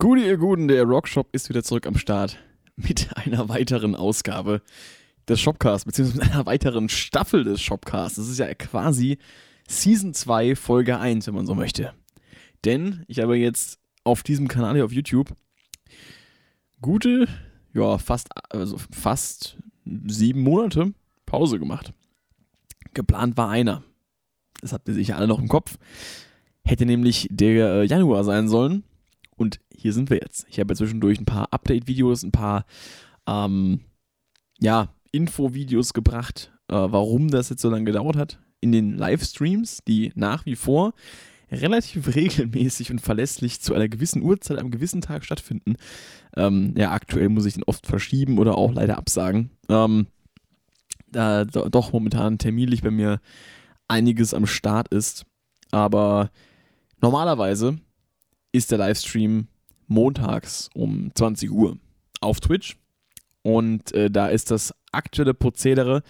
Gute, ihr Guten, der Rockshop ist wieder zurück am Start mit einer weiteren Ausgabe des Shopcasts, beziehungsweise mit einer weiteren Staffel des Shopcasts. Das ist ja quasi Season 2, Folge 1, wenn man so möchte. Denn ich habe jetzt auf diesem Kanal hier auf YouTube gute, ja, fast, also fast sieben Monate Pause gemacht. Geplant war einer. Das habt ihr sicher alle noch im Kopf. Hätte nämlich der äh, Januar sein sollen. Und hier sind wir jetzt. Ich habe zwischendurch ein paar Update-Videos, ein paar ähm, ja, Info-Videos gebracht, äh, warum das jetzt so lange gedauert hat. In den Livestreams, die nach wie vor relativ regelmäßig und verlässlich zu einer gewissen Uhrzeit, am gewissen Tag stattfinden. Ähm, ja, aktuell muss ich den oft verschieben oder auch leider absagen. Ähm, da doch momentan terminlich bei mir einiges am Start ist. Aber normalerweise ist der Livestream montags um 20 Uhr auf Twitch. Und äh, da ist das aktuelle Prozedere,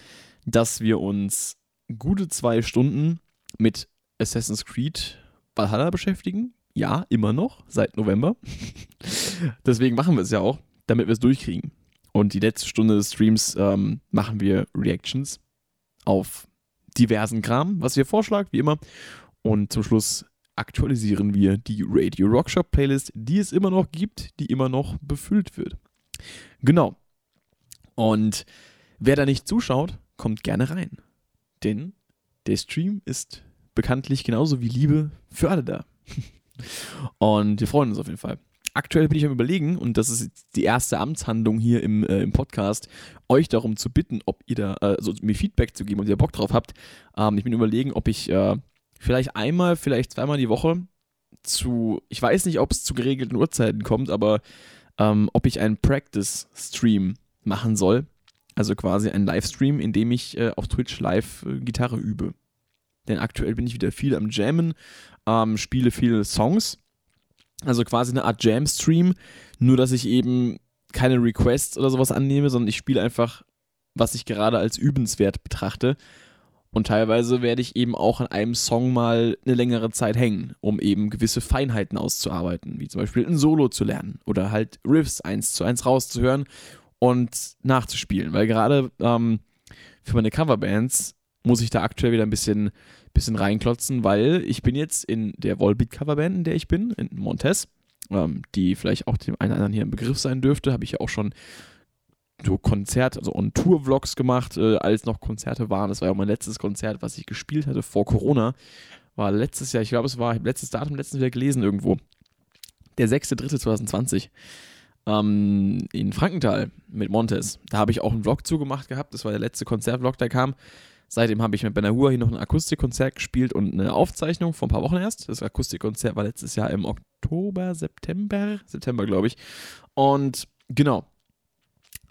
dass wir uns gute zwei Stunden mit Assassin's Creed Valhalla beschäftigen. Ja, immer noch, seit November. Deswegen machen wir es ja auch, damit wir es durchkriegen. Und die letzte Stunde des Streams ähm, machen wir Reactions auf diversen Kram, was ihr vorschlagt, wie immer. Und zum Schluss aktualisieren wir die Radio Rockshop Playlist, die es immer noch gibt, die immer noch befüllt wird. Genau. Und wer da nicht zuschaut, kommt gerne rein. Denn der Stream ist bekanntlich genauso wie Liebe für alle da. Und wir freuen uns auf jeden Fall. Aktuell bin ich am Überlegen, und das ist die erste Amtshandlung hier im, äh, im Podcast, euch darum zu bitten, ob ihr da, äh, also mir Feedback zu geben, ob ihr Bock drauf habt. Ähm, ich bin überlegen, ob ich äh, vielleicht einmal, vielleicht zweimal die Woche zu, ich weiß nicht, ob es zu geregelten Uhrzeiten kommt, aber ähm, ob ich einen Practice-Stream machen soll. Also quasi einen Livestream, in dem ich äh, auf Twitch live äh, Gitarre übe. Denn aktuell bin ich wieder viel am Jammen, ähm, spiele viele Songs. Also quasi eine Art Jam-Stream, nur dass ich eben keine Requests oder sowas annehme, sondern ich spiele einfach, was ich gerade als übenswert betrachte und teilweise werde ich eben auch an einem Song mal eine längere Zeit hängen, um eben gewisse Feinheiten auszuarbeiten, wie zum Beispiel ein Solo zu lernen oder halt Riffs eins zu eins rauszuhören und nachzuspielen. Weil gerade ähm, für meine Coverbands muss ich da aktuell wieder ein bisschen, bisschen reinklotzen, weil ich bin jetzt in der Volbeat Coverband, in der ich bin, in Montes, ähm, die vielleicht auch dem einen oder anderen hier ein Begriff sein dürfte, habe ich ja auch schon so Konzert, also On-Tour-Vlogs gemacht, äh, als noch Konzerte waren. Das war ja auch mein letztes Konzert, was ich gespielt hatte vor Corona. War letztes Jahr, ich glaube, es war, ich letztes Datum letztens wieder gelesen irgendwo. Der 6.3.2020 ähm, in Frankenthal mit Montes. Da habe ich auch einen Vlog zugemacht gehabt. Das war der letzte Konzertvlog, der kam. Seitdem habe ich mit Benahur hier noch ein Akustikkonzert gespielt und eine Aufzeichnung vor ein paar Wochen erst. Das Akustikkonzert war letztes Jahr im Oktober, September, September glaube ich. Und genau,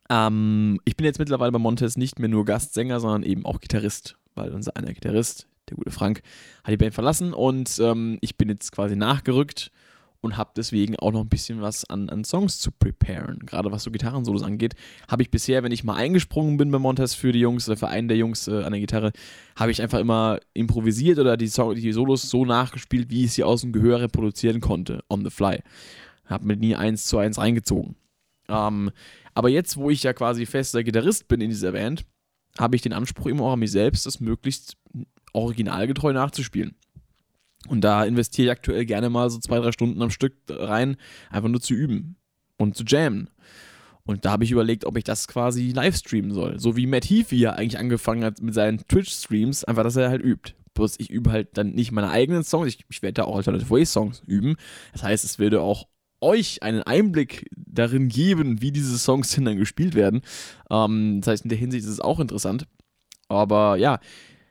ähm, ich bin jetzt mittlerweile bei Montes nicht mehr nur Gastsänger, sondern eben auch Gitarrist, weil unser einer Gitarrist, der gute Frank, hat die Band verlassen und ähm, ich bin jetzt quasi nachgerückt und habe deswegen auch noch ein bisschen was an, an Songs zu preparen. Gerade was so Gitarrensolos angeht, habe ich bisher, wenn ich mal eingesprungen bin bei Montes für die Jungs oder für einen der Jungs äh, an der Gitarre, habe ich einfach immer improvisiert oder die, so die Solos so nachgespielt, wie ich sie aus dem Gehör reproduzieren konnte, on the fly. Habe mir nie eins zu eins reingezogen. Ähm, aber jetzt, wo ich ja quasi fester Gitarrist bin in dieser Band, habe ich den Anspruch immer auch an mich selbst, das möglichst originalgetreu nachzuspielen. Und da investiere ich aktuell gerne mal so zwei, drei Stunden am Stück rein, einfach nur zu üben und zu jammen. Und da habe ich überlegt, ob ich das quasi live streamen soll. So wie Matt Heafy ja eigentlich angefangen hat mit seinen Twitch-Streams, einfach, dass er halt übt. Bloß ich übe halt dann nicht meine eigenen Songs, ich, ich werde da auch Alternative Way-Songs üben. Das heißt, es würde auch euch einen Einblick darin geben, wie diese Songs denn dann gespielt werden. Ähm, das heißt, in der Hinsicht ist es auch interessant. Aber ja,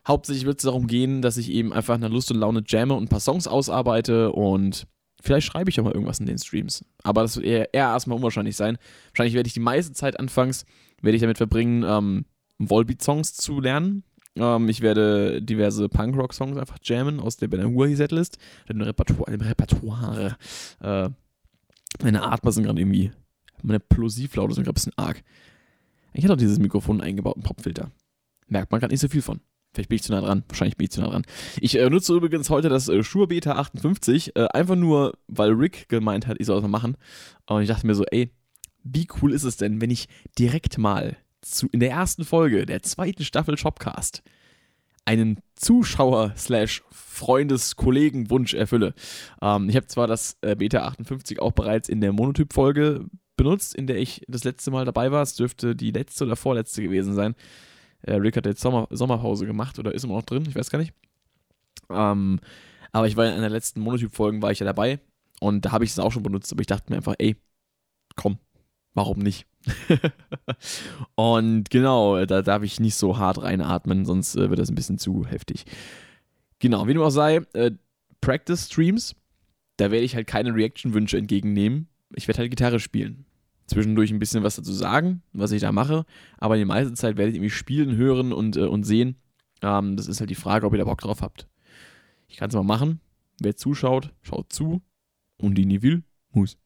hauptsächlich wird es darum gehen, dass ich eben einfach nach Lust und Laune jamme und ein paar Songs ausarbeite und vielleicht schreibe ich auch mal irgendwas in den Streams. Aber das wird eher, eher erstmal unwahrscheinlich sein. Wahrscheinlich werde ich die meiste Zeit anfangs, werde ich damit verbringen, ähm, Volbeat-Songs zu lernen. Ähm, ich werde diverse Punkrock-Songs einfach jammen aus der Ben Hur-Setlist, dem Repertoire, dem Repertoire äh, meine Atmer sind gerade irgendwie, meine Plosivlaute sind gerade ein bisschen arg. Ich hatte auch dieses Mikrofon eingebauten Popfilter. Merkt man gerade nicht so viel von. Vielleicht bin ich zu nah dran. Wahrscheinlich bin ich zu nah dran. Ich äh, nutze übrigens heute das äh, Shure Beta 58, äh, einfach nur, weil Rick gemeint hat, ich soll das mal machen. Und ich dachte mir so, ey, wie cool ist es denn, wenn ich direkt mal zu, in der ersten Folge der zweiten Staffel Shopcast einen Zuschauer slash Freundes-Kollegen-Wunsch erfülle. Ähm, ich habe zwar das äh, Beta 58 auch bereits in der Monotyp-Folge benutzt, in der ich das letzte Mal dabei war. Es dürfte die letzte oder vorletzte gewesen sein. Äh, Rick hat jetzt Sommer Sommerpause gemacht oder ist immer noch drin, ich weiß gar nicht. Ähm, aber ich war in einer letzten Monotyp-Folgen war ich ja dabei und da habe ich es auch schon benutzt, aber ich dachte mir einfach, ey, komm, warum nicht? und genau, da darf ich nicht so hart reinatmen, sonst äh, wird das ein bisschen zu heftig. Genau, wie dem auch sei, äh, Practice-Streams, da werde ich halt keine Reaction-Wünsche entgegennehmen. Ich werde halt Gitarre spielen zwischendurch ein bisschen was dazu sagen, was ich da mache, aber die meiste Zeit werde ich irgendwie spielen, hören und, äh, und sehen. Ähm, das ist halt die Frage, ob ihr da Bock drauf habt. Ich kann es mal machen. Wer zuschaut, schaut zu. Und die nie will, muss.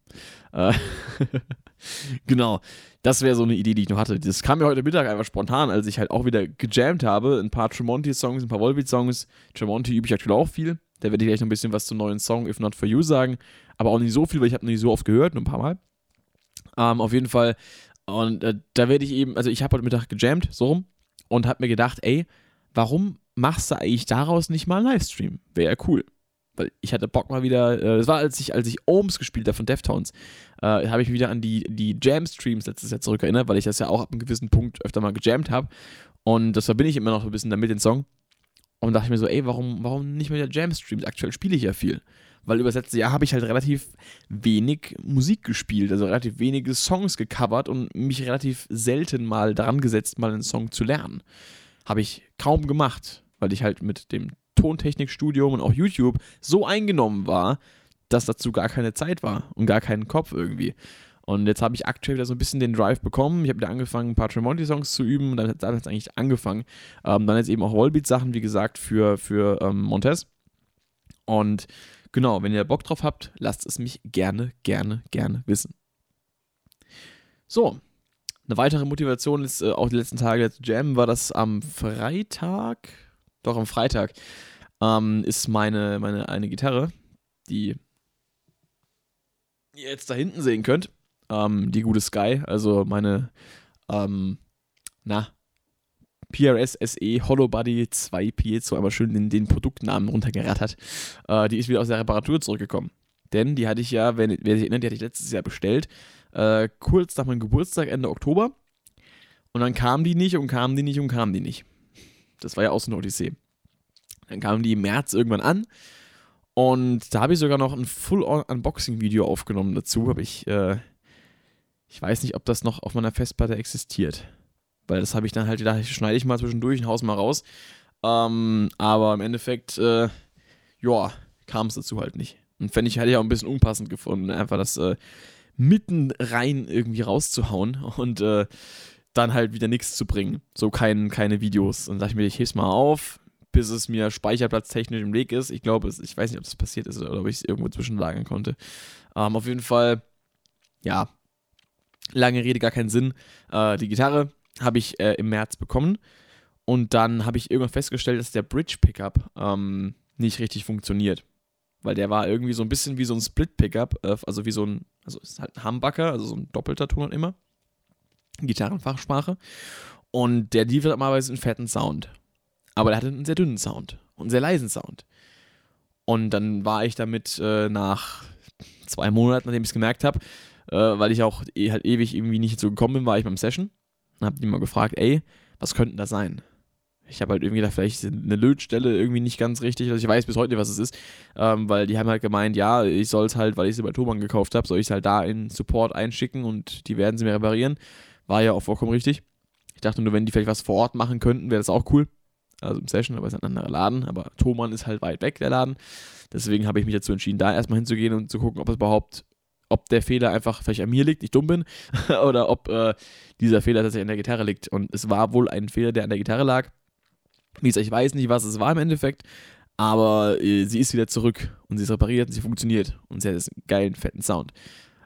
Äh, genau. Das wäre so eine Idee, die ich noch hatte. Das kam mir heute Mittag einfach spontan, als ich halt auch wieder gejammt habe. Ein paar Tremonti-Songs, ein paar Volbeat-Songs. Tremonti übe ich aktuell auch viel. Da werde ich gleich noch ein bisschen was zum neuen Song If Not For You sagen. Aber auch nicht so viel, weil ich habe noch nicht so oft gehört, nur ein paar Mal. Ähm, auf jeden Fall. Und äh, da werde ich eben, also ich habe heute Mittag gejammt, so rum, und habe mir gedacht, ey, warum machst du eigentlich daraus nicht mal einen Livestream? Wäre ja cool. Weil ich hatte Bock mal wieder, äh, das war als ich, als ich Ohms gespielt habe von Deftones, äh, habe ich mich wieder an die, die Jam-Streams letztes Jahr zurückerinnert, weil ich das ja auch ab einem gewissen Punkt öfter mal gejammt habe. Und das verbinde ich immer noch ein bisschen damit, den Song. Und dachte ich mir so, ey, warum, warum nicht der Jam-Streams? Aktuell spiele ich ja viel weil über das Jahr habe ich halt relativ wenig Musik gespielt, also relativ wenige Songs gecovert und mich relativ selten mal daran gesetzt, mal einen Song zu lernen. Habe ich kaum gemacht, weil ich halt mit dem Tontechnikstudium und auch YouTube so eingenommen war, dass dazu gar keine Zeit war und gar keinen Kopf irgendwie. Und jetzt habe ich aktuell wieder so ein bisschen den Drive bekommen. Ich habe wieder angefangen, ein paar Tremonti-Songs zu üben. Dann hat es eigentlich angefangen. Ähm, dann jetzt eben auch Wallbeat-Sachen, wie gesagt, für, für ähm, Montez. Und Genau, wenn ihr Bock drauf habt, lasst es mich gerne, gerne, gerne wissen. So, eine weitere Motivation ist äh, auch die letzten Tage zu jammen, war das am Freitag, doch am Freitag, ähm, ist meine, meine eine Gitarre, die ihr jetzt da hinten sehen könnt, ähm, die gute Sky, also meine, ähm, na, PRS SE Hollow Body 2 Piezo einmal schön den, den Produktnamen runtergerattert. Äh, die ist wieder aus der Reparatur zurückgekommen. Denn die hatte ich ja, wenn, wer sich erinnert, die hatte ich letztes Jahr bestellt, äh, kurz nach meinem Geburtstag, Ende Oktober. Und dann kam die nicht und kam die nicht und kam die nicht. Das war ja auch so eine Odyssee. Dann kam die im März irgendwann an. Und da habe ich sogar noch ein Full-On-Unboxing-Video aufgenommen dazu. Habe ich, äh, ich weiß nicht, ob das noch auf meiner Festplatte existiert. Weil das habe ich dann halt gedacht, schneide ich mal zwischendurch und haus mal raus. Ähm, aber im Endeffekt, äh, ja, kam es dazu halt nicht. Und fände ich, hätte ich auch ein bisschen unpassend gefunden, einfach das äh, mitten rein irgendwie rauszuhauen und äh, dann halt wieder nichts zu bringen. So kein, keine Videos. Und dachte ich mir, ich heb's mal auf, bis es mir speicherplatztechnisch im Weg ist. Ich glaube, ich weiß nicht, ob das passiert ist oder ob ich es irgendwo zwischenlagern konnte. Ähm, auf jeden Fall, ja, lange Rede, gar keinen Sinn. Äh, die Gitarre habe ich äh, im März bekommen. Und dann habe ich irgendwann festgestellt, dass der Bridge Pickup ähm, nicht richtig funktioniert. Weil der war irgendwie so ein bisschen wie so ein Split Pickup, äh, also wie so ein, also ist halt ein Humbucker, also so ein doppelter Ton immer. Gitarrenfachsprache. Und der liefert normalerweise einen fetten Sound. Aber der hatte einen sehr dünnen Sound und einen sehr leisen Sound. Und dann war ich damit äh, nach zwei Monaten, nachdem ich es gemerkt habe, äh, weil ich auch eh, halt ewig irgendwie nicht so gekommen bin, war ich beim Session und hab die mal gefragt, ey, was könnte da sein? Ich habe halt irgendwie da vielleicht eine Lötstelle irgendwie nicht ganz richtig. Also ich weiß bis heute nicht, was es ist. Ähm, weil die haben halt gemeint, ja, ich soll es halt, weil ich sie bei Thomann gekauft habe, soll ich es halt da in Support einschicken und die werden sie mir reparieren. War ja auch vollkommen richtig. Ich dachte nur, wenn die vielleicht was vor Ort machen könnten, wäre das auch cool. Also im Session, aber es ist ein anderer Laden. Aber Thomann ist halt weit weg, der Laden. Deswegen habe ich mich dazu entschieden, da erstmal hinzugehen und zu gucken, ob es überhaupt ob der Fehler einfach vielleicht an mir liegt, ich dumm bin, oder ob äh, dieser Fehler tatsächlich an der Gitarre liegt. Und es war wohl ein Fehler, der an der Gitarre lag. Wie gesagt, ich weiß nicht, was es war im Endeffekt, aber äh, sie ist wieder zurück und sie ist repariert und sie funktioniert und sie hat jetzt einen geilen, fetten Sound.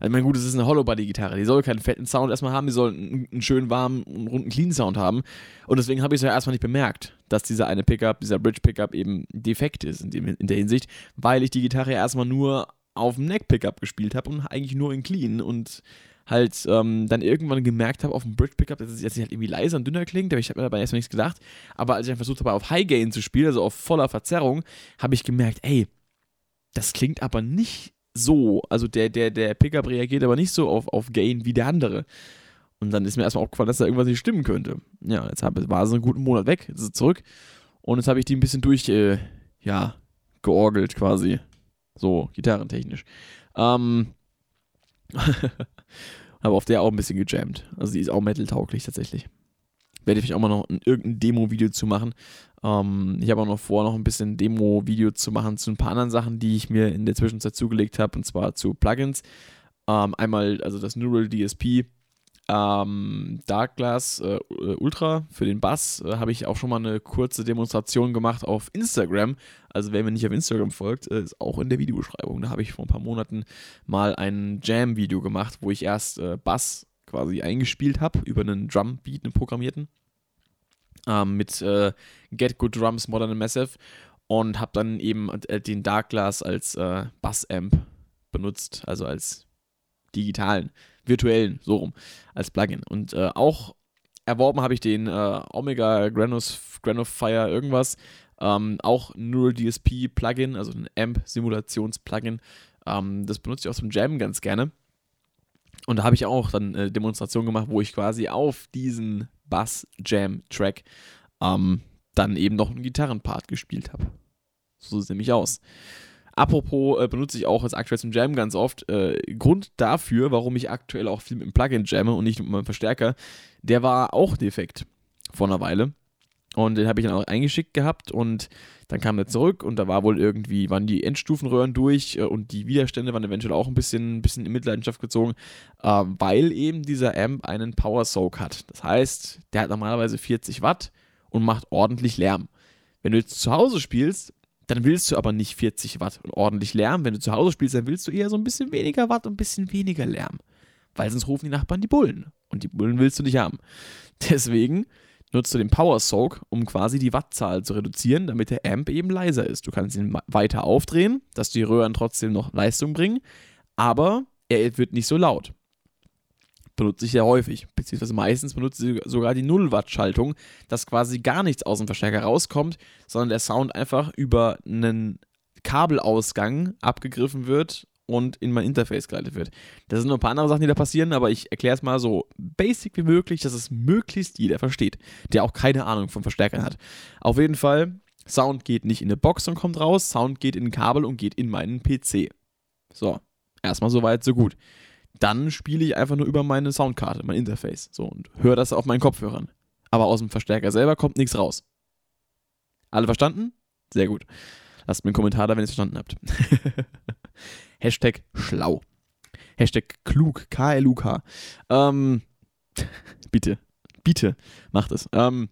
Also, ich meine, gut, es ist eine Hollow-Body-Gitarre. Die soll keinen fetten Sound erstmal haben, die soll einen, einen schönen, warmen, und runden Clean-Sound haben. Und deswegen habe ich es ja erstmal nicht bemerkt, dass dieser eine Pickup, dieser Bridge-Pickup eben defekt ist in, dem, in der Hinsicht, weil ich die Gitarre ja erstmal nur auf dem Neck-Pickup gespielt habe und eigentlich nur in Clean und halt ähm, dann irgendwann gemerkt habe auf dem Bridge Pickup, dass es jetzt halt irgendwie leiser und dünner klingt, aber ich habe mir dabei erstmal nichts gedacht. Aber als ich dann versucht habe, auf High Gain zu spielen, also auf voller Verzerrung, habe ich gemerkt, ey, das klingt aber nicht so. Also der, der, der Pickup reagiert aber nicht so auf, auf Gain wie der andere. Und dann ist mir erstmal aufgefallen, dass da irgendwas nicht stimmen könnte. Ja, jetzt hab, war so einen guten Monat weg, ist sie zurück. Und jetzt habe ich die ein bisschen durch, äh, ja, georgelt quasi. So, gitarrentechnisch. Ähm, habe auf der auch ein bisschen gejammt. Also die ist auch metal-tauglich tatsächlich. Werde ich auch mal noch ein, irgendein Demo-Video zu machen. Ähm, ich habe auch noch vor, noch ein bisschen Demo-Video zu machen zu ein paar anderen Sachen, die ich mir in der Zwischenzeit zugelegt habe, und zwar zu Plugins. Ähm, einmal also das Neural DSP ähm, Dark Glass äh, Ultra für den Bass äh, habe ich auch schon mal eine kurze Demonstration gemacht auf Instagram. Also wer mir nicht auf Instagram folgt, äh, ist auch in der Videobeschreibung. Da habe ich vor ein paar Monaten mal ein Jam-Video gemacht, wo ich erst äh, Bass quasi eingespielt habe über einen Drum-Beat, einen programmierten. Ähm, mit äh, Get Good Drums Modern and Massive und habe dann eben äh, den Dark Glass als Bass-Amp benutzt, also als digitalen virtuellen, so rum, als Plugin. Und äh, auch erworben habe ich den äh, Omega Granos, Granofier irgendwas, ähm, auch Neural DSP Plugin, also ein AMP-Simulations-Plugin. Ähm, das benutze ich auch zum Jam ganz gerne. Und da habe ich auch dann eine Demonstration gemacht, wo ich quasi auf diesen Bass-Jam-Track ähm, dann eben noch einen Gitarrenpart gespielt habe. So sieht es nämlich aus. Apropos äh, benutze ich auch als aktuell zum Jam ganz oft. Äh, Grund dafür, warum ich aktuell auch viel mit dem Plugin jamme und nicht mit meinem Verstärker, der war auch defekt vor einer Weile. Und den habe ich dann auch eingeschickt gehabt und dann kam er zurück und da war wohl irgendwie, waren die Endstufenröhren durch äh, und die Widerstände waren eventuell auch ein bisschen, ein bisschen in Mitleidenschaft gezogen, äh, weil eben dieser Amp einen Power Soak hat. Das heißt, der hat normalerweise 40 Watt und macht ordentlich Lärm. Wenn du jetzt zu Hause spielst, dann willst du aber nicht 40 Watt und ordentlich Lärm. Wenn du zu Hause spielst, dann willst du eher so ein bisschen weniger Watt und ein bisschen weniger Lärm. Weil sonst rufen die Nachbarn die Bullen. Und die Bullen willst du nicht haben. Deswegen nutzt du den Power Soak, um quasi die Wattzahl zu reduzieren, damit der Amp eben leiser ist. Du kannst ihn weiter aufdrehen, dass die Röhren trotzdem noch Leistung bringen, aber er wird nicht so laut benutze ich sehr häufig, beziehungsweise meistens benutze ich sogar die 0 Watt Schaltung, dass quasi gar nichts aus dem Verstärker rauskommt, sondern der Sound einfach über einen Kabelausgang abgegriffen wird und in mein Interface geleitet wird. Das sind noch ein paar andere Sachen, die da passieren, aber ich erkläre es mal so basic wie möglich, dass es möglichst jeder versteht, der auch keine Ahnung von Verstärkern hat. Auf jeden Fall, Sound geht nicht in eine Box und kommt raus, Sound geht in ein Kabel und geht in meinen PC. So, erstmal so weit, so gut dann spiele ich einfach nur über meine Soundkarte, mein Interface. So und höre das auf meinen Kopfhörern. Aber aus dem Verstärker selber kommt nichts raus. Alle verstanden? Sehr gut. Lasst mir einen Kommentar da, wenn ihr es verstanden habt. Hashtag schlau. Hashtag klug. K-L-U-K. Ähm, bitte. Bitte. Macht es. Ähm,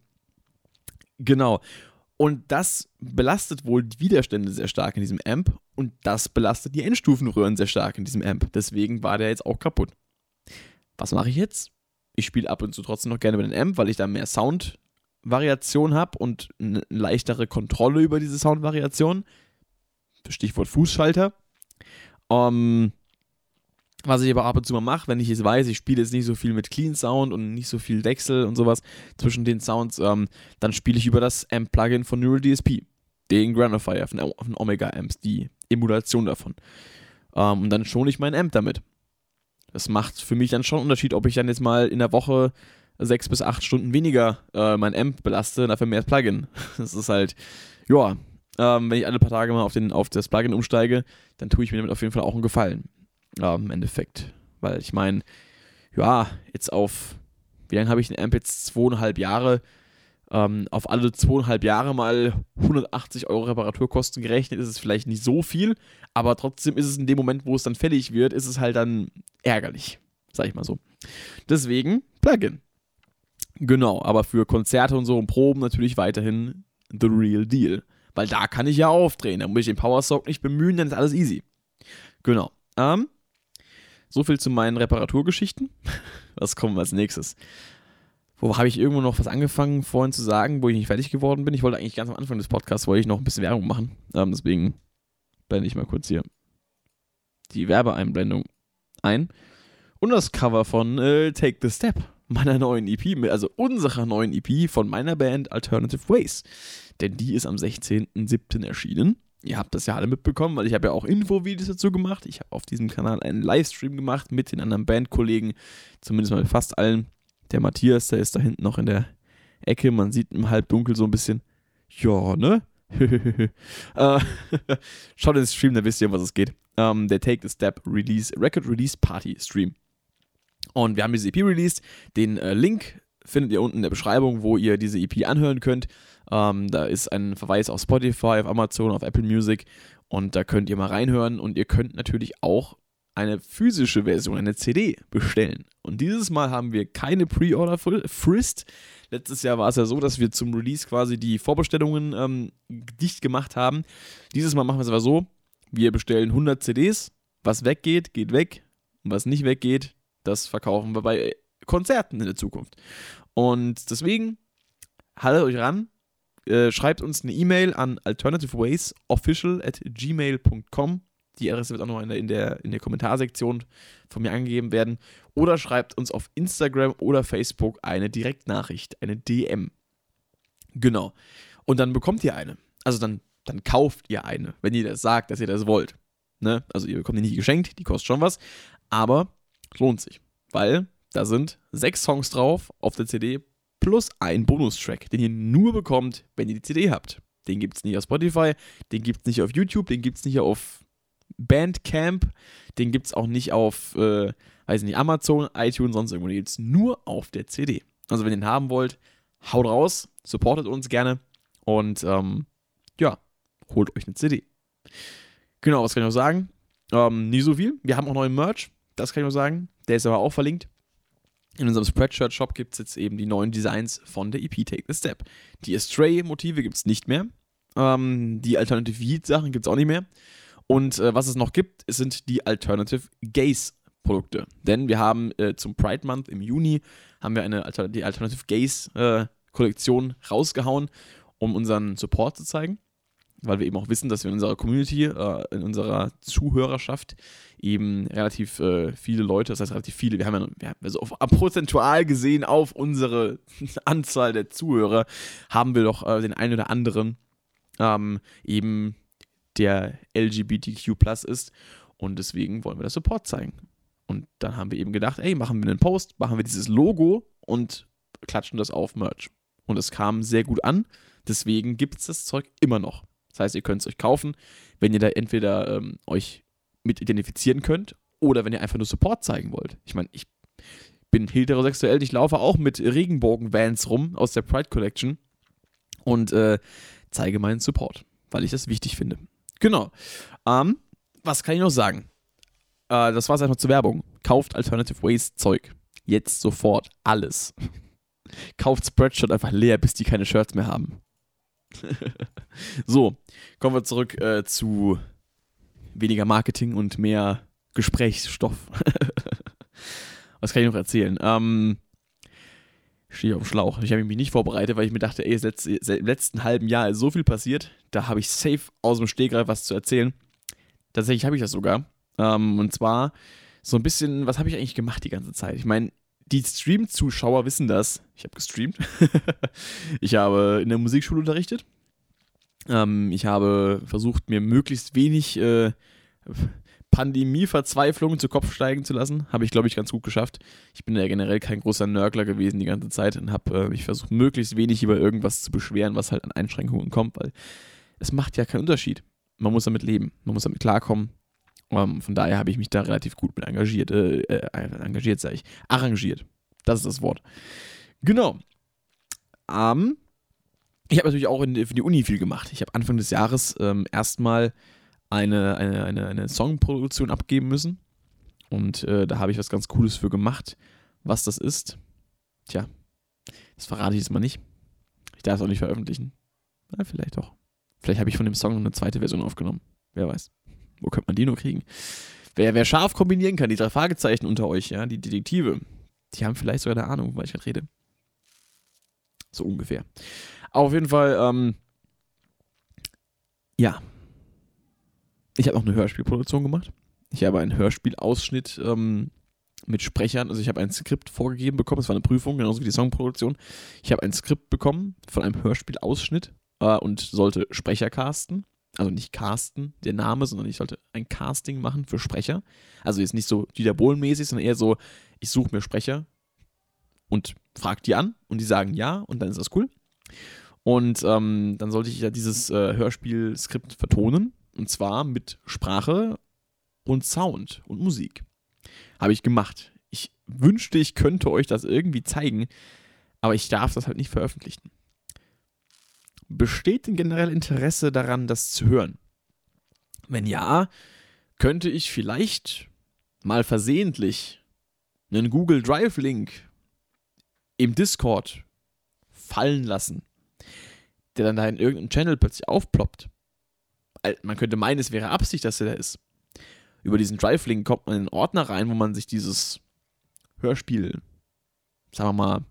genau. Und das belastet wohl die Widerstände sehr stark in diesem Amp und das belastet die Endstufenröhren sehr stark in diesem Amp. Deswegen war der jetzt auch kaputt. Was mache ich jetzt? Ich spiele ab und zu trotzdem noch gerne mit dem Amp, weil ich da mehr Soundvariation habe und eine leichtere Kontrolle über diese Soundvariation. Stichwort Fußschalter. Ähm, was ich aber ab und zu mal mache, wenn ich jetzt weiß, ich spiele jetzt nicht so viel mit Clean Sound und nicht so viel Wechsel und sowas zwischen den Sounds, ähm, dann spiele ich über das Amp-Plugin von Neural DSP, den Granifier von, von Omega Amps, die Emulation davon. Ähm, und dann schone ich meinen Amp damit. Das macht für mich dann schon einen Unterschied, ob ich dann jetzt mal in der Woche sechs bis acht Stunden weniger äh, mein Amp belaste, dafür mehr Plugin. Das ist halt, ja, ähm, wenn ich alle paar Tage mal auf, den, auf das Plugin umsteige, dann tue ich mir damit auf jeden Fall auch einen Gefallen ja, im Endeffekt. Weil ich meine, ja, jetzt auf, wie lange habe ich den Amp jetzt? Zweieinhalb Jahre. Ähm, auf alle zweieinhalb Jahre mal 180 Euro Reparaturkosten gerechnet, ist es vielleicht nicht so viel, aber trotzdem ist es in dem Moment, wo es dann fällig wird, ist es halt dann ärgerlich, sag ich mal so. Deswegen Plugin. Genau, aber für Konzerte und so und Proben natürlich weiterhin the real deal. Weil da kann ich ja aufdrehen, da muss ich den Power Sock nicht bemühen, dann ist alles easy. Genau. Ähm, so viel zu meinen Reparaturgeschichten. Was kommt als nächstes? Wo habe ich irgendwo noch was angefangen vorhin zu sagen, wo ich nicht fertig geworden bin? Ich wollte eigentlich ganz am Anfang des Podcasts wollte ich noch ein bisschen Werbung machen. Ähm, deswegen blende ich mal kurz hier die Werbeeinblendung ein. Und das Cover von äh, Take the Step, meiner neuen EP, also unserer neuen EP von meiner Band Alternative Ways. Denn die ist am 16.07. erschienen. Ihr habt das ja alle mitbekommen, weil ich habe ja auch Infovideos dazu gemacht. Ich habe auf diesem Kanal einen Livestream gemacht mit den anderen Bandkollegen, zumindest mal fast allen. Der Matthias, der ist da hinten noch in der Ecke. Man sieht im Halbdunkel so ein bisschen. Ja, ne? äh, schaut in den Stream, dann wisst ihr, um was es geht. Um, ähm, der Take the Step Release, Record Release Party Stream. Und wir haben diese EP released. Den äh, Link findet ihr unten in der Beschreibung, wo ihr diese EP anhören könnt. Ähm, da ist ein Verweis auf Spotify, auf Amazon, auf Apple Music und da könnt ihr mal reinhören und ihr könnt natürlich auch eine physische Version, eine CD bestellen. Und dieses Mal haben wir keine Pre-Order-Frist. Letztes Jahr war es ja so, dass wir zum Release quasi die Vorbestellungen ähm, dicht gemacht haben. Dieses Mal machen wir es aber so, wir bestellen 100 CDs, was weggeht, geht weg und was nicht weggeht, das verkaufen wir bei Konzerten in der Zukunft. Und deswegen haltet euch ran, äh, schreibt uns eine E-Mail an alternativewaysofficial at gmail.com. Die Adresse wird auch noch in der, in, der, in der Kommentarsektion von mir angegeben werden. Oder schreibt uns auf Instagram oder Facebook eine Direktnachricht, eine DM. Genau. Und dann bekommt ihr eine. Also dann, dann kauft ihr eine, wenn ihr das sagt, dass ihr das wollt. Ne? Also ihr bekommt die nicht geschenkt, die kostet schon was. Aber lohnt sich. Weil da sind sechs Songs drauf auf der CD plus ein Bonustrack, den ihr nur bekommt, wenn ihr die CD habt. Den gibt es nicht auf Spotify, den gibt es nicht auf YouTube, den gibt es nicht auf Bandcamp, den gibt es auch nicht auf, äh, weiß nicht, Amazon, iTunes, sonst irgendwo. Den gibt es nur auf der CD. Also wenn ihr den haben wollt, haut raus, supportet uns gerne und ähm, ja, holt euch eine CD. Genau, was kann ich noch sagen? Ähm, nie so viel. Wir haben auch neuen Merch, das kann ich noch sagen. Der ist aber auch verlinkt. In unserem Spreadshirt-Shop gibt es jetzt eben die neuen Designs von der EP Take the Step. Die Astray-Motive gibt es nicht mehr. Ähm, die Alternative Yeet-Sachen gibt es auch nicht mehr. Und äh, was es noch gibt, sind die Alternative Gaze-Produkte. Denn wir haben äh, zum Pride Month im Juni haben wir eine Alter die Alternative Gaze-Kollektion äh, rausgehauen, um unseren Support zu zeigen weil wir eben auch wissen, dass wir in unserer Community, äh, in unserer Zuhörerschaft eben relativ äh, viele Leute, das heißt relativ viele, wir haben ja, wir haben also auf, prozentual gesehen auf unsere Anzahl der Zuhörer, haben wir doch äh, den einen oder anderen ähm, eben der LGBTQ plus ist und deswegen wollen wir das Support zeigen. Und dann haben wir eben gedacht, ey, machen wir einen Post, machen wir dieses Logo und klatschen das auf Merch. Und es kam sehr gut an, deswegen gibt es das Zeug immer noch. Das heißt, ihr könnt es euch kaufen, wenn ihr da entweder ähm, euch mit identifizieren könnt oder wenn ihr einfach nur Support zeigen wollt. Ich meine, ich bin heterosexuell, ich laufe auch mit Regenbogen-Vans rum aus der Pride Collection und äh, zeige meinen Support, weil ich das wichtig finde. Genau. Ähm, was kann ich noch sagen? Äh, das war es einfach zur Werbung. Kauft Alternative Waste Zeug. Jetzt sofort. Alles. Kauft Spreadshirt einfach leer, bis die keine Shirts mehr haben. so, kommen wir zurück äh, zu weniger Marketing und mehr Gesprächsstoff. Was kann ich noch erzählen? Ähm, stehe auf dem Schlauch. Ich habe mich nicht vorbereitet, weil ich mir dachte, ey, im letzten halben Jahr ist so viel passiert. Da habe ich safe aus dem Stegreif was zu erzählen. Tatsächlich habe ich das sogar. Ähm, und zwar so ein bisschen, was habe ich eigentlich gemacht die ganze Zeit? Ich meine, die Stream-Zuschauer wissen das. Ich habe gestreamt. ich habe in der Musikschule unterrichtet. Ähm, ich habe versucht, mir möglichst wenig äh, Pandemie-Verzweiflung zu Kopf steigen zu lassen. Habe ich, glaube ich, ganz gut geschafft. Ich bin ja generell kein großer Nörgler gewesen die ganze Zeit und habe äh, mich versucht, möglichst wenig über irgendwas zu beschweren, was halt an Einschränkungen kommt, weil es macht ja keinen Unterschied. Man muss damit leben, man muss damit klarkommen ähm, von daher habe ich mich da relativ gut mit engagiert, äh, äh, engagiert sage ich, arrangiert. Das ist das Wort. Genau. Ähm, ich habe natürlich auch in, für die Uni viel gemacht. Ich habe Anfang des Jahres ähm, erstmal eine, eine, eine, eine Songproduktion abgeben müssen. Und äh, da habe ich was ganz Cooles für gemacht. Was das ist, tja, das verrate ich jetzt mal nicht. Ich darf es auch nicht veröffentlichen. Na, vielleicht doch. Vielleicht habe ich von dem Song eine zweite Version aufgenommen. Wer weiß. Wo könnte man die nur kriegen? wer, wer scharf kombinieren kann, die drei Fragezeichen unter euch, ja, die Detektive, die haben vielleicht sogar eine Ahnung, weil ich gerade rede. So ungefähr. Auf jeden Fall, ähm, ja. Ich habe noch eine Hörspielproduktion gemacht. Ich habe einen Hörspielausschnitt ähm, mit Sprechern. Also ich habe ein Skript vorgegeben bekommen. Es war eine Prüfung, genauso wie die Songproduktion. Ich habe ein Skript bekommen von einem Hörspielausschnitt äh, und sollte Sprecher casten. Also nicht casten, der Name, sondern ich sollte ein Casting machen für Sprecher. Also jetzt nicht so Dieter Bohlen-mäßig, sondern eher so, ich suche mir Sprecher und frage die an und die sagen ja und dann ist das cool. Und ähm, dann sollte ich ja dieses äh, Hörspielskript vertonen und zwar mit Sprache und Sound und Musik. Habe ich gemacht. Ich wünschte, ich könnte euch das irgendwie zeigen, aber ich darf das halt nicht veröffentlichen. Besteht denn generell Interesse daran, das zu hören? Wenn ja, könnte ich vielleicht mal versehentlich einen Google Drive-Link im Discord fallen lassen, der dann da in irgendeinem Channel plötzlich aufploppt. Man könnte meinen, es wäre Absicht, dass er da ist. Über diesen Drive-Link kommt man in einen Ordner rein, wo man sich dieses Hörspiel, sagen wir mal,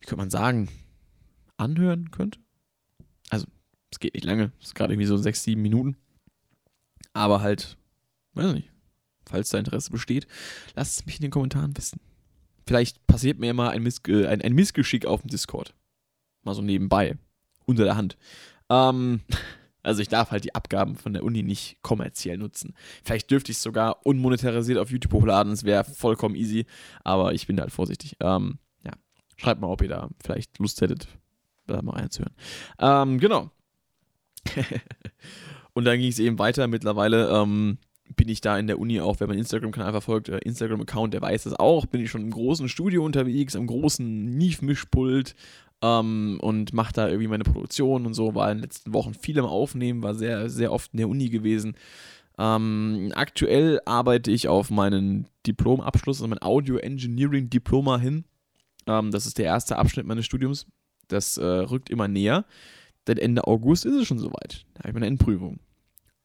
wie könnte man sagen, anhören könnte. Also, es geht nicht lange, es ist gerade irgendwie so sechs, sieben Minuten. Aber halt, weiß nicht, falls da Interesse besteht, lasst es mich in den Kommentaren wissen. Vielleicht passiert mir mal ein, Miss, äh, ein, ein Missgeschick auf dem Discord. Mal so nebenbei, unter der Hand. Ähm, also ich darf halt die Abgaben von der Uni nicht kommerziell nutzen. Vielleicht dürfte ich es sogar unmonetarisiert auf YouTube hochladen, das wäre vollkommen easy, aber ich bin halt vorsichtig. Ähm, ja, schreibt mal, ob ihr da vielleicht Lust hättet, da mal reinzuhören. Ähm, genau. Und dann ging es eben weiter. Mittlerweile ähm, bin ich da in der Uni auch, wenn man Instagram-Kanal verfolgt, äh, Instagram-Account, der weiß das auch, bin ich schon im großen Studio unterwegs, am großen Nief-Mischpult ähm, und mache da irgendwie meine Produktion und so, war in den letzten Wochen viel im Aufnehmen, war sehr, sehr oft in der Uni gewesen. Ähm, aktuell arbeite ich auf meinen Diplomabschluss, also mein Audio Engineering Diploma hin. Ähm, das ist der erste Abschnitt meines Studiums. Das äh, rückt immer näher. Denn Ende August ist es schon soweit. Da habe ich meine Endprüfung.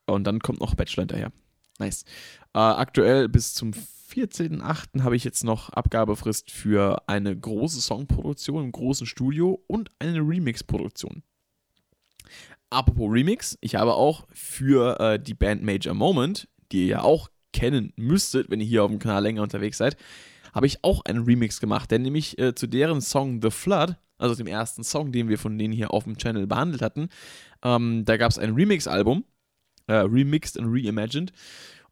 Und dann kommt noch Bachelor hinterher. Nice. Äh, aktuell bis zum 14.08. habe ich jetzt noch Abgabefrist für eine große Songproduktion im großen Studio und eine Remix-Produktion. Apropos Remix, ich habe auch für äh, die Band Major Moment, die ihr ja auch kennen müsstet, wenn ihr hier auf dem Kanal länger unterwegs seid, habe ich auch einen Remix gemacht, denn nämlich äh, zu deren Song The Flood, also dem ersten Song, den wir von denen hier auf dem Channel behandelt hatten, ähm, da gab es ein Remix-Album äh, remixed und reimagined.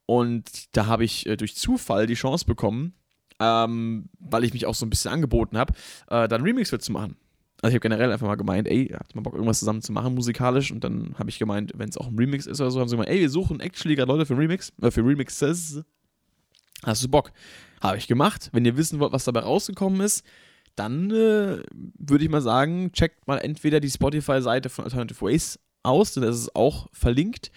Und da habe ich äh, durch Zufall die Chance bekommen, ähm, weil ich mich auch so ein bisschen angeboten habe, äh, dann Remix für zu machen. Also ich habe generell einfach mal gemeint, ey, habt ihr mal Bock, irgendwas zusammen zu machen musikalisch? Und dann habe ich gemeint, wenn es auch ein Remix ist oder so, haben sie gemeint, ey, wir suchen actually gerade Leute für Remix, äh, für Remixes. Hast du Bock? Habe ich gemacht. Wenn ihr wissen wollt, was dabei rausgekommen ist, dann äh, würde ich mal sagen, checkt mal entweder die Spotify-Seite von Alternative Ways aus, denn das ist auch verlinkt.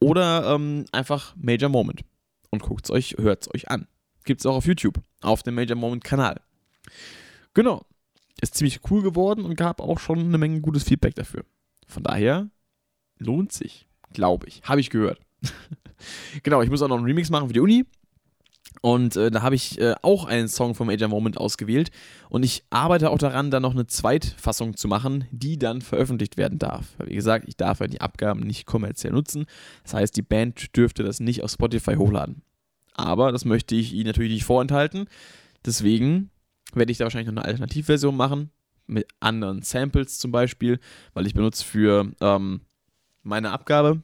Oder ähm, einfach Major Moment und guckt es euch, hört es euch an. Gibt es auch auf YouTube, auf dem Major Moment Kanal. Genau. Ist ziemlich cool geworden und gab auch schon eine Menge gutes Feedback dafür. Von daher lohnt sich, glaube ich. Habe ich gehört. genau, ich muss auch noch einen Remix machen für die Uni. Und äh, da habe ich äh, auch einen Song vom Major Moment ausgewählt. Und ich arbeite auch daran, da noch eine Zweitfassung zu machen, die dann veröffentlicht werden darf. Wie gesagt, ich darf ja die Abgaben nicht kommerziell nutzen. Das heißt, die Band dürfte das nicht auf Spotify hochladen. Aber das möchte ich Ihnen natürlich nicht vorenthalten. Deswegen werde ich da wahrscheinlich noch eine Alternativversion machen. Mit anderen Samples zum Beispiel. Weil ich benutze für ähm, meine Abgabe,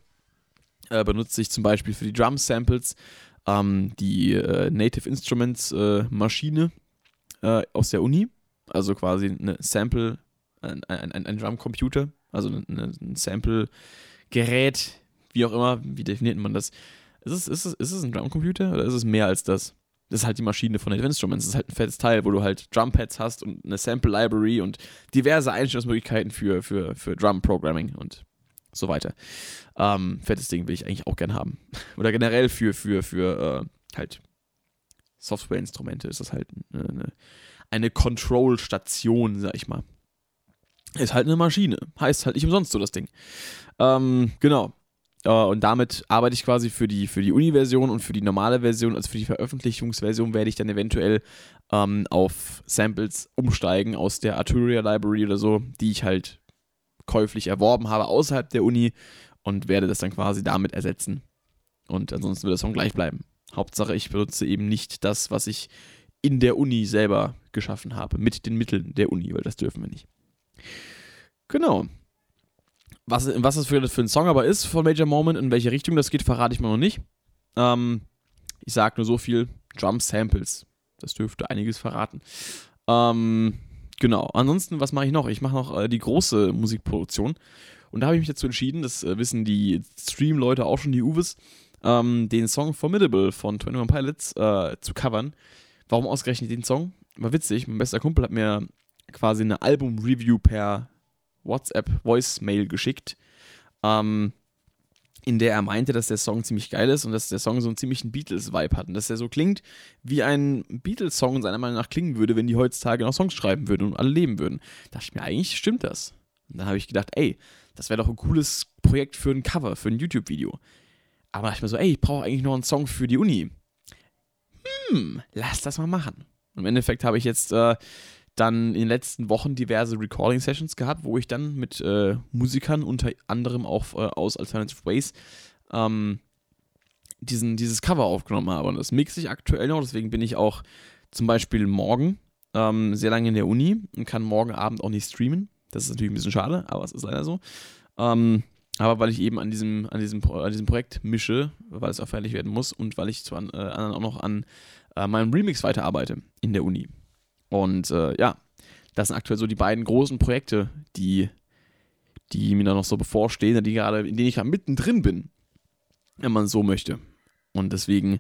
äh, benutze ich zum Beispiel für die Drum-Samples ähm, die äh, Native Instruments äh, Maschine äh, aus der Uni, also quasi eine Sample, ein, ein, ein, ein Drumcomputer, also eine, ein Sample-Gerät, wie auch immer, wie definiert man das? Ist es, ist, es, ist es ein Drumcomputer oder ist es mehr als das? Das ist halt die Maschine von Native Instruments. Das ist halt ein fettes Teil, wo du halt Drumpads hast und eine Sample Library und diverse Einstellungsmöglichkeiten für, für, für Drum Programming und so weiter. Ähm, fettes Ding will ich eigentlich auch gerne haben. Oder generell für, für, für äh, halt Softwareinstrumente ist das halt eine, eine Control-Station, sag ich mal. Ist halt eine Maschine. Heißt halt nicht umsonst so das Ding. Ähm, genau. Äh, und damit arbeite ich quasi für die, für die Uni-Version und für die normale Version, also für die Veröffentlichungsversion, werde ich dann eventuell ähm, auf Samples umsteigen aus der Arturia Library oder so, die ich halt käuflich erworben habe außerhalb der Uni und werde das dann quasi damit ersetzen. Und ansonsten wird der Song gleich bleiben. Hauptsache, ich benutze eben nicht das, was ich in der Uni selber geschaffen habe, mit den Mitteln der Uni, weil das dürfen wir nicht. Genau. Was, was das für, für ein Song aber ist von Major Moment, in welche Richtung das geht, verrate ich mal noch nicht. Ähm, ich sage nur so viel: Drum Samples. Das dürfte einiges verraten. Ähm, genau. Ansonsten, was mache ich noch? Ich mache noch äh, die große Musikproduktion. Und da habe ich mich dazu entschieden, das äh, wissen die Stream-Leute auch schon, die Uwes, ähm, den Song Formidable von 21 Pilots äh, zu covern. Warum ausgerechnet den Song? War witzig. Mein bester Kumpel hat mir quasi eine Album-Review per WhatsApp-Voicemail geschickt, ähm, in der er meinte, dass der Song ziemlich geil ist und dass der Song so einen ziemlichen Beatles-Vibe hat und dass er so klingt, wie ein Beatles-Song seiner Meinung nach klingen würde, wenn die heutzutage noch Songs schreiben würden und alle leben würden. Da dachte ich mir, eigentlich stimmt das. Und dann habe ich gedacht, ey, das wäre doch ein cooles Projekt für ein Cover, für ein YouTube-Video. Aber da dachte ich mir so, ey, ich brauche eigentlich noch einen Song für die Uni. Hm, lass das mal machen. Und Im Endeffekt habe ich jetzt äh, dann in den letzten Wochen diverse Recording-Sessions gehabt, wo ich dann mit äh, Musikern, unter anderem auch äh, aus Alternative Ways, ähm, diesen, dieses Cover aufgenommen habe. Und das mixe ich aktuell noch, deswegen bin ich auch zum Beispiel morgen ähm, sehr lange in der Uni und kann morgen Abend auch nicht streamen. Das ist natürlich ein bisschen schade, aber es ist leider so. Ähm, aber weil ich eben an diesem, an diesem, an diesem Projekt mische, weil es auch fertig werden muss und weil ich zu an, äh, anderen auch noch an äh, meinem Remix weiterarbeite in der Uni. Und äh, ja, das sind aktuell so die beiden großen Projekte, die, die mir da noch so bevorstehen, die gerade, in denen ich gerade mittendrin bin, wenn man so möchte. Und deswegen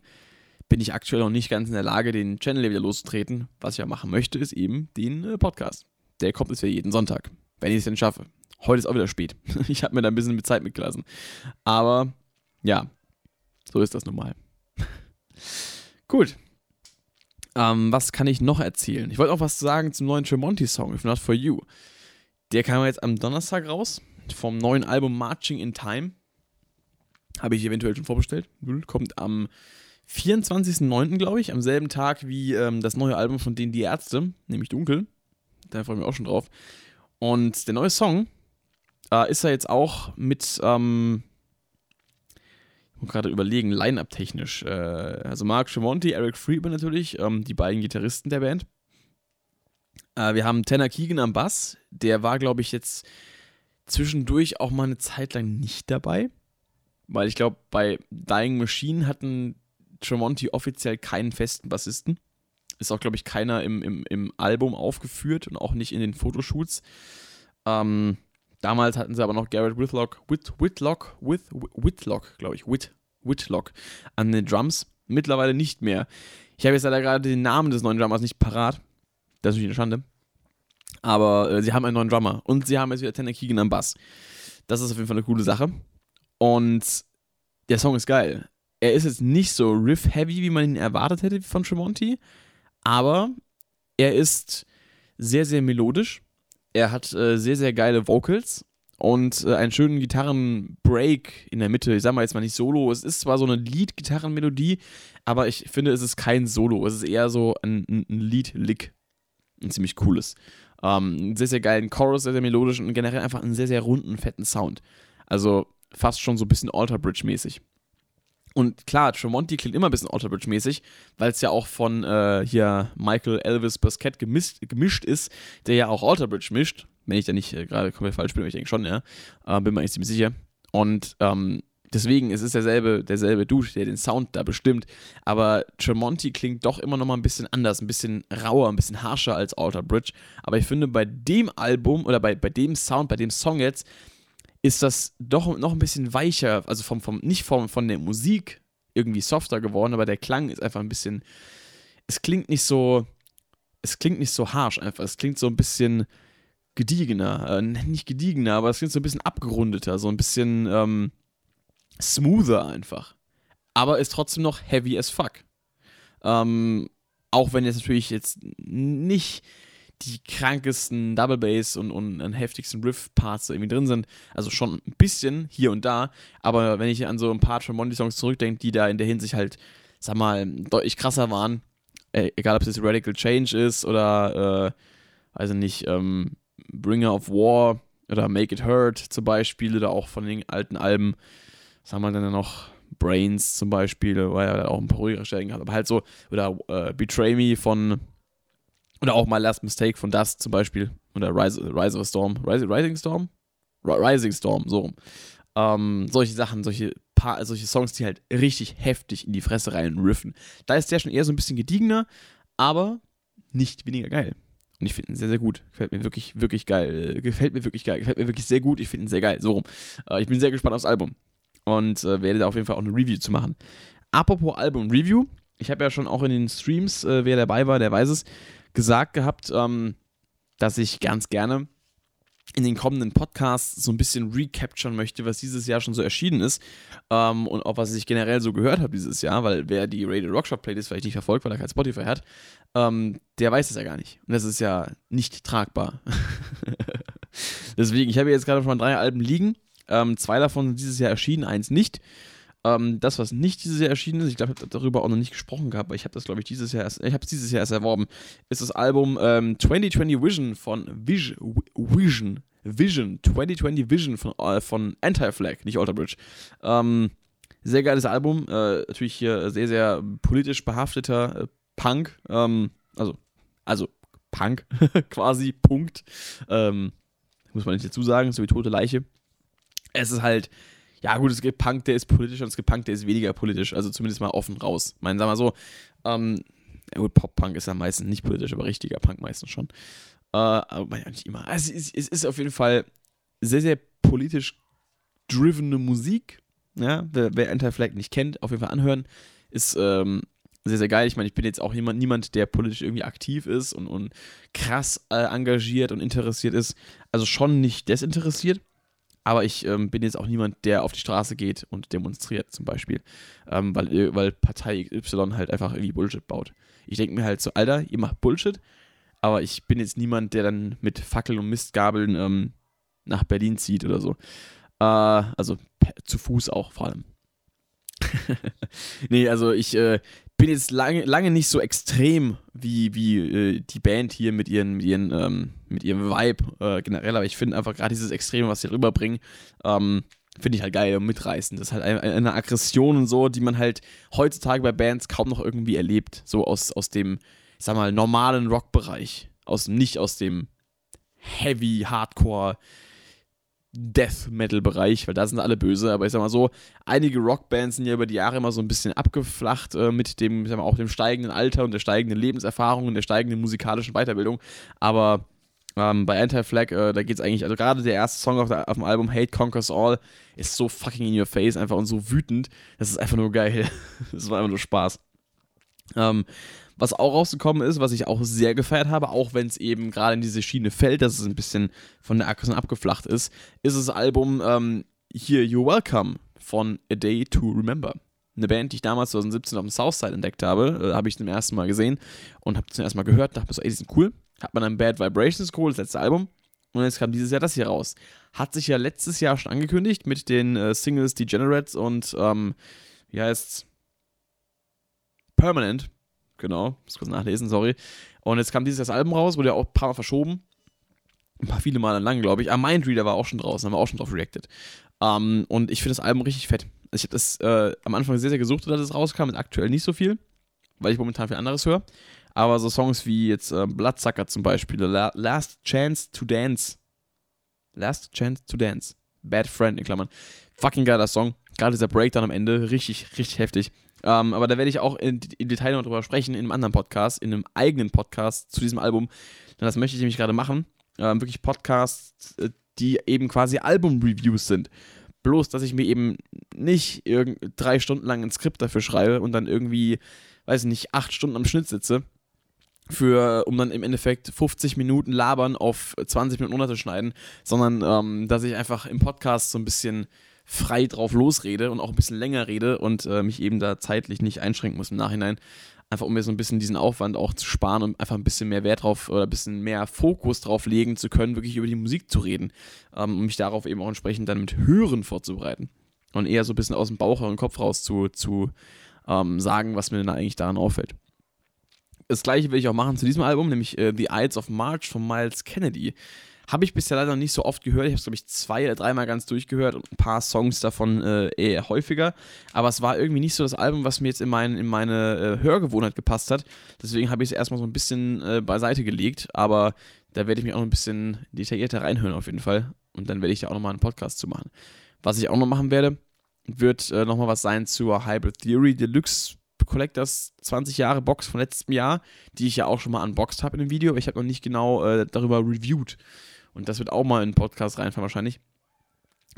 bin ich aktuell noch nicht ganz in der Lage, den Channel wieder loszutreten. Was ich ja machen möchte, ist eben den äh, Podcast. Der kommt jetzt ja jeden Sonntag, wenn ich es denn schaffe. Heute ist auch wieder spät. Ich habe mir da ein bisschen mit Zeit mitgelassen. Aber ja, so ist das nun mal. Gut. Ähm, was kann ich noch erzählen? Ich wollte auch was sagen zum neuen Tremonti-Song, If Not For You. Der kam jetzt am Donnerstag raus, vom neuen Album Marching in Time. Habe ich eventuell schon vorbestellt. Kommt am 24.09., glaube ich, am selben Tag wie ähm, das neue Album von denen Die Ärzte, nämlich Dunkel. Da freue ich mich auch schon drauf. Und der neue Song äh, ist er jetzt auch mit, ähm, muss gerade überlegen, Line-Up technisch. Äh, also Mark Tremonti, Eric Friedman natürlich, ähm, die beiden Gitarristen der Band. Äh, wir haben Tanner Keegan am Bass, der war, glaube ich, jetzt zwischendurch auch mal eine Zeit lang nicht dabei. Weil ich glaube, bei Dying Machine hatten Tremonti offiziell keinen festen Bassisten. Ist auch, glaube ich, keiner im, im, im Album aufgeführt und auch nicht in den Fotoshoots. Ähm, Damals hatten sie aber noch Garrett Whitlock, Whit, Whitlock, Whit, Whitlock, glaube ich, Whit, Whitlock an den Drums. Mittlerweile nicht mehr. Ich habe jetzt leider gerade den Namen des neuen Drummers nicht parat. Das ist natürlich eine Schande. Aber äh, sie haben einen neuen Drummer und sie haben jetzt wieder Tanner Keegan am Bass. Das ist auf jeden Fall eine coole Sache. Und der Song ist geil. Er ist jetzt nicht so riff-heavy, wie man ihn erwartet hätte von Tremonti, aber er ist sehr, sehr melodisch er hat äh, sehr, sehr geile Vocals und äh, einen schönen Gitarrenbreak in der Mitte. Ich sag mal jetzt mal nicht Solo. Es ist zwar so eine Lead-Gitarrenmelodie, aber ich finde, es ist kein Solo. Es ist eher so ein, ein Lead-Lick. Ein ziemlich cooles. Ähm, einen sehr, sehr geilen Chorus, sehr, sehr melodisch und generell einfach einen sehr, sehr runden, fetten Sound. Also fast schon so ein bisschen Alter Bridge-mäßig. Und klar, Tremonti klingt immer ein bisschen Otterbridge-mäßig, weil es ja auch von äh, hier Michael Elvis Basquette gemischt, gemischt ist, der ja auch Otterbridge mischt. Wenn ich da nicht äh, gerade komplett falsch bin, aber ich denke schon, ja. Äh, bin mir eigentlich ziemlich sicher. Und ähm, deswegen es ist derselbe, derselbe Dude, der den Sound da bestimmt. Aber Tremonti klingt doch immer noch mal ein bisschen anders, ein bisschen rauer, ein bisschen harscher als Alter Bridge. Aber ich finde, bei dem Album oder bei, bei dem Sound, bei dem Song jetzt, ist das doch noch ein bisschen weicher, also vom, vom, nicht vom, von der Musik irgendwie softer geworden, aber der Klang ist einfach ein bisschen, es klingt nicht so, es klingt nicht so harsh einfach, es klingt so ein bisschen gediegener, äh, nicht gediegener, aber es klingt so ein bisschen abgerundeter, so ein bisschen ähm, smoother einfach. Aber ist trotzdem noch heavy as fuck. Ähm, auch wenn jetzt natürlich jetzt nicht die krankesten Double Bass und, und, und heftigsten Riff-Parts irgendwie drin sind. Also schon ein bisschen hier und da, aber wenn ich an so ein paar Tremonti-Songs zurückdenke, die da in der Hinsicht halt, sag mal, deutlich krasser waren, äh, egal ob es jetzt Radical Change ist oder, äh, weiß ich nicht, ähm, Bringer of War oder Make It Hurt zum Beispiel oder auch von den alten Alben, was haben wir denn noch? Brains zum Beispiel, weil er auch ein paar ruhigere Stellen hat, aber halt so, oder äh, Betray Me von, oder auch My Last Mistake von Dust zum Beispiel, oder Rise, Rise of a Storm, Rise, Rising Storm? Rising Storm, so rum. Ähm, solche Sachen, solche, paar, solche Songs, die halt richtig heftig in die Fresse rein riffen. Da ist der schon eher so ein bisschen gediegener, aber nicht weniger geil. Und ich finde ihn sehr, sehr gut. Gefällt mir wirklich, wirklich geil. Gefällt mir wirklich geil. Gefällt mir wirklich sehr gut. Ich finde ihn sehr geil. So rum. Äh, ich bin sehr gespannt aufs Album. Und äh, werde da auf jeden Fall auch eine Review zu machen. Apropos Album-Review. Ich habe ja schon auch in den Streams, äh, wer dabei war, der weiß es, gesagt gehabt, ähm, dass ich ganz gerne in den kommenden Podcasts so ein bisschen recapturen möchte, was dieses Jahr schon so erschienen ist ähm, und auch was ich generell so gehört habe dieses Jahr, weil wer die Radio Rockshop Playlist vielleicht nicht verfolgt, weil er kein Spotify hat, ähm, der weiß es ja gar nicht. Und das ist ja nicht tragbar. Deswegen, ich habe jetzt gerade schon drei Alben liegen. Ähm, zwei davon sind dieses Jahr erschienen, eins nicht. Ähm, das, was nicht dieses Jahr erschienen ist, ich glaube, ich habe darüber auch noch nicht gesprochen gehabt, aber ich habe das, glaube ich, dieses Jahr erst, ich habe es dieses Jahr erst erworben, ist das Album ähm, 2020 Vision von Vision, Vision, Vision, 2020 Vision von, äh, von Anti-Flag, nicht Alter Bridge. Ähm, sehr geiles Album, äh, natürlich hier sehr, sehr politisch behafteter äh, Punk, ähm, also, also Punk quasi, Punkt. Ähm, muss man nicht dazu sagen, so wie tote Leiche. Es ist halt, ja gut, es gibt Punk, der ist politisch und es gibt Punk, der ist weniger politisch, also zumindest mal offen raus. Ich meine, sag mal so, ähm, ja gut, Pop-Punk ist ja meistens nicht politisch, aber richtiger Punk meistens schon. Äh, aber ja, nicht immer. Also es, es ist auf jeden Fall sehr, sehr politisch drivene Musik. Ja, wer, wer Anti-Flag nicht kennt, auf jeden Fall anhören. Ist ähm, sehr, sehr geil. Ich meine, ich bin jetzt auch jemand, niemand, der politisch irgendwie aktiv ist und, und krass äh, engagiert und interessiert ist. Also schon nicht desinteressiert. Aber ich ähm, bin jetzt auch niemand, der auf die Straße geht und demonstriert, zum Beispiel. Ähm, weil, äh, weil Partei Y halt einfach irgendwie Bullshit baut. Ich denke mir halt so, Alter, ihr macht Bullshit, aber ich bin jetzt niemand, der dann mit Fackeln und Mistgabeln ähm, nach Berlin zieht oder so. Äh, also zu Fuß auch vor allem. nee, also ich äh, bin jetzt lange, lange nicht so extrem wie, wie äh, die Band hier mit ihren, mit ihren, ähm, mit ihrem Vibe äh, generell, aber ich finde einfach gerade dieses Extreme, was sie rüberbringen, ähm, finde ich halt geil und mitreißend. Das ist halt eine, eine, Aggression und so, die man halt heutzutage bei Bands kaum noch irgendwie erlebt. So aus, aus dem, ich sag mal, normalen Rockbereich. Aus, nicht aus dem Heavy, Hardcore, Death Metal Bereich, weil da sind alle böse, aber ich sag mal so, einige Rockbands sind ja über die Jahre immer so ein bisschen abgeflacht äh, mit dem, ich sag mal, auch dem steigenden Alter und der steigenden Lebenserfahrung und der steigenden musikalischen Weiterbildung, aber ähm, bei Anti-Flag, äh, da geht's eigentlich, also gerade der erste Song auf, der, auf, dem Album Hate Conquers All ist so fucking in your face einfach und so wütend, das ist einfach nur geil. das war einfach nur Spaß. Ähm, was auch rausgekommen ist, was ich auch sehr gefeiert habe, auch wenn es eben gerade in diese Schiene fällt, dass es ein bisschen von der Aggression abgeflacht ist, ist das Album ähm, hier You're Welcome von A Day to Remember. Eine Band, die ich damals 2017 auf dem Southside entdeckt habe, äh, habe ich zum ersten Mal gesehen und habe zum ersten Mal gehört, dachte mir so, ey, die sind cool. Hat man dann Bad Vibrations geholt, das letzte Album. Und jetzt kam dieses Jahr das hier raus. Hat sich ja letztes Jahr schon angekündigt mit den äh, Singles Degenerates und, ähm, wie heißt's? Permanent genau. Muss kurz nachlesen, sorry. Und jetzt kam dieses Jahr das Album raus, wurde ja auch ein paar Mal verschoben. Ein paar viele Male lang, glaube ich. Ah, Mindreader war auch schon draußen, haben wir auch schon drauf reacted. Um, ähm, und ich finde das Album richtig fett. Also ich habe das äh, am Anfang sehr, sehr gesucht, dass es rauskam, ist aktuell nicht so viel, weil ich momentan viel anderes höre. Aber so Songs wie jetzt äh, Bloodsucker zum Beispiel, La Last Chance to Dance. Last Chance to Dance. Bad Friend in Klammern. Fucking geiler Song. Gerade dieser Breakdown am Ende, richtig, richtig heftig. Ähm, aber da werde ich auch in, Detail noch drüber sprechen, in einem anderen Podcast, in einem eigenen Podcast zu diesem Album. Denn das möchte ich nämlich gerade machen. Ähm, wirklich Podcasts, äh, die eben quasi Album-Reviews sind. Bloß, dass ich mir eben nicht drei Stunden lang ein Skript dafür schreibe und dann irgendwie, weiß ich nicht, acht Stunden am Schnitt sitze. Für, um dann im Endeffekt 50 Minuten labern auf 20 Minuten runterzuschneiden, sondern ähm, dass ich einfach im Podcast so ein bisschen frei drauf losrede und auch ein bisschen länger rede und äh, mich eben da zeitlich nicht einschränken muss im Nachhinein. Einfach um mir so ein bisschen diesen Aufwand auch zu sparen und einfach ein bisschen mehr Wert drauf oder ein bisschen mehr Fokus drauf legen zu können, wirklich über die Musik zu reden. Ähm, um mich darauf eben auch entsprechend dann mit Hören vorzubereiten. Und eher so ein bisschen aus dem Bauch und Kopf raus zu, zu ähm, sagen, was mir denn eigentlich daran auffällt. Das gleiche will ich auch machen zu diesem Album, nämlich äh, The Ides of March von Miles Kennedy. Habe ich bisher leider noch nicht so oft gehört. Ich habe es, glaube ich, zwei oder dreimal ganz durchgehört und ein paar Songs davon äh, eher häufiger. Aber es war irgendwie nicht so das Album, was mir jetzt in, mein, in meine äh, Hörgewohnheit gepasst hat. Deswegen habe ich es erstmal so ein bisschen äh, beiseite gelegt. Aber da werde ich mich auch noch ein bisschen detaillierter reinhören auf jeden Fall. Und dann werde ich da auch nochmal einen Podcast zu machen. Was ich auch noch machen werde, wird äh, nochmal was sein zur Hybrid Theory Deluxe Collectors 20 Jahre Box von letztem Jahr, die ich ja auch schon mal unboxed habe in dem Video, aber ich habe noch nicht genau äh, darüber reviewed. Und das wird auch mal in den Podcast reinfahren wahrscheinlich,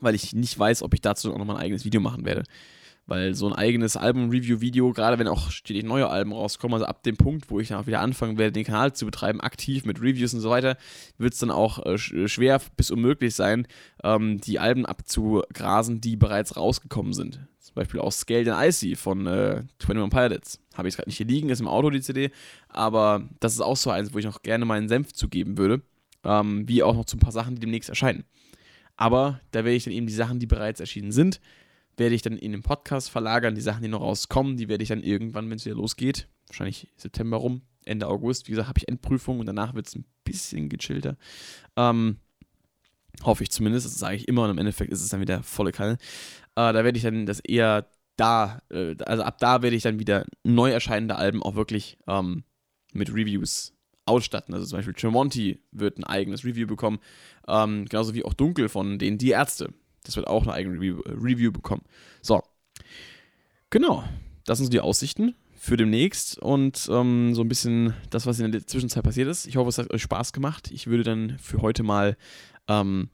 weil ich nicht weiß, ob ich dazu auch nochmal ein eigenes Video machen werde. Weil so ein eigenes Album-Review-Video, gerade wenn auch stetig neue Alben rauskommen, also ab dem Punkt, wo ich dann auch wieder anfangen werde, den Kanal zu betreiben, aktiv mit Reviews und so weiter, wird es dann auch äh, schwer bis unmöglich sein, ähm, die Alben abzugrasen, die bereits rausgekommen sind. Zum Beispiel auch Scaled and Icy von äh, 21 Pilots. Habe ich gerade nicht hier liegen, ist im Auto die CD, aber das ist auch so eins, wo ich noch gerne meinen Senf zugeben würde ähm, wie auch noch zu ein paar Sachen, die demnächst erscheinen. Aber da werde ich dann eben die Sachen, die bereits erschienen sind, werde ich dann in den Podcast verlagern. Die Sachen, die noch rauskommen, die werde ich dann irgendwann, wenn es wieder losgeht, wahrscheinlich September rum, Ende August, wie gesagt, habe ich Endprüfung und danach wird es ein bisschen gechillter. Ähm, hoffe ich zumindest, das sage ich immer und im Endeffekt ist es dann wieder volle Kalle. Äh, da werde ich dann das eher da, äh, also ab da werde ich dann wieder neu erscheinende Alben auch wirklich ähm, mit Reviews ausstatten. Also zum Beispiel Tremonti wird ein eigenes Review bekommen, ähm, genauso wie auch Dunkel von denen Die Ärzte. Das wird auch eine eigene Review, Review bekommen. So, genau, das sind so die Aussichten für demnächst und ähm, so ein bisschen das, was in der Zwischenzeit passiert ist. Ich hoffe, es hat euch Spaß gemacht. Ich würde dann für heute mal, ähm,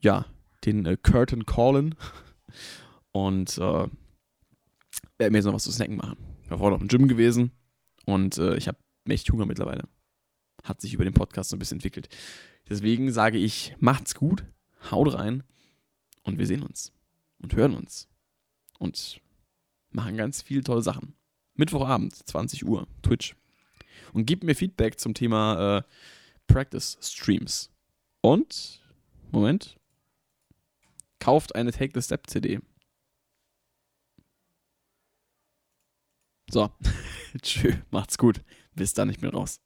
ja, den äh, Curtain callen und äh, werde mir jetzt noch was zu snacken machen. Ich war vorhin noch im Gym gewesen und äh, ich habe echt Hunger mittlerweile hat sich über den Podcast so ein bisschen entwickelt. Deswegen sage ich, macht's gut, haut rein und wir sehen uns und hören uns und machen ganz viele tolle Sachen. Mittwochabend, 20 Uhr, Twitch. Und gebt mir Feedback zum Thema äh, Practice Streams. Und, Moment, kauft eine Take the Step CD. So, tschö, macht's gut. Bis dann, ich bin raus.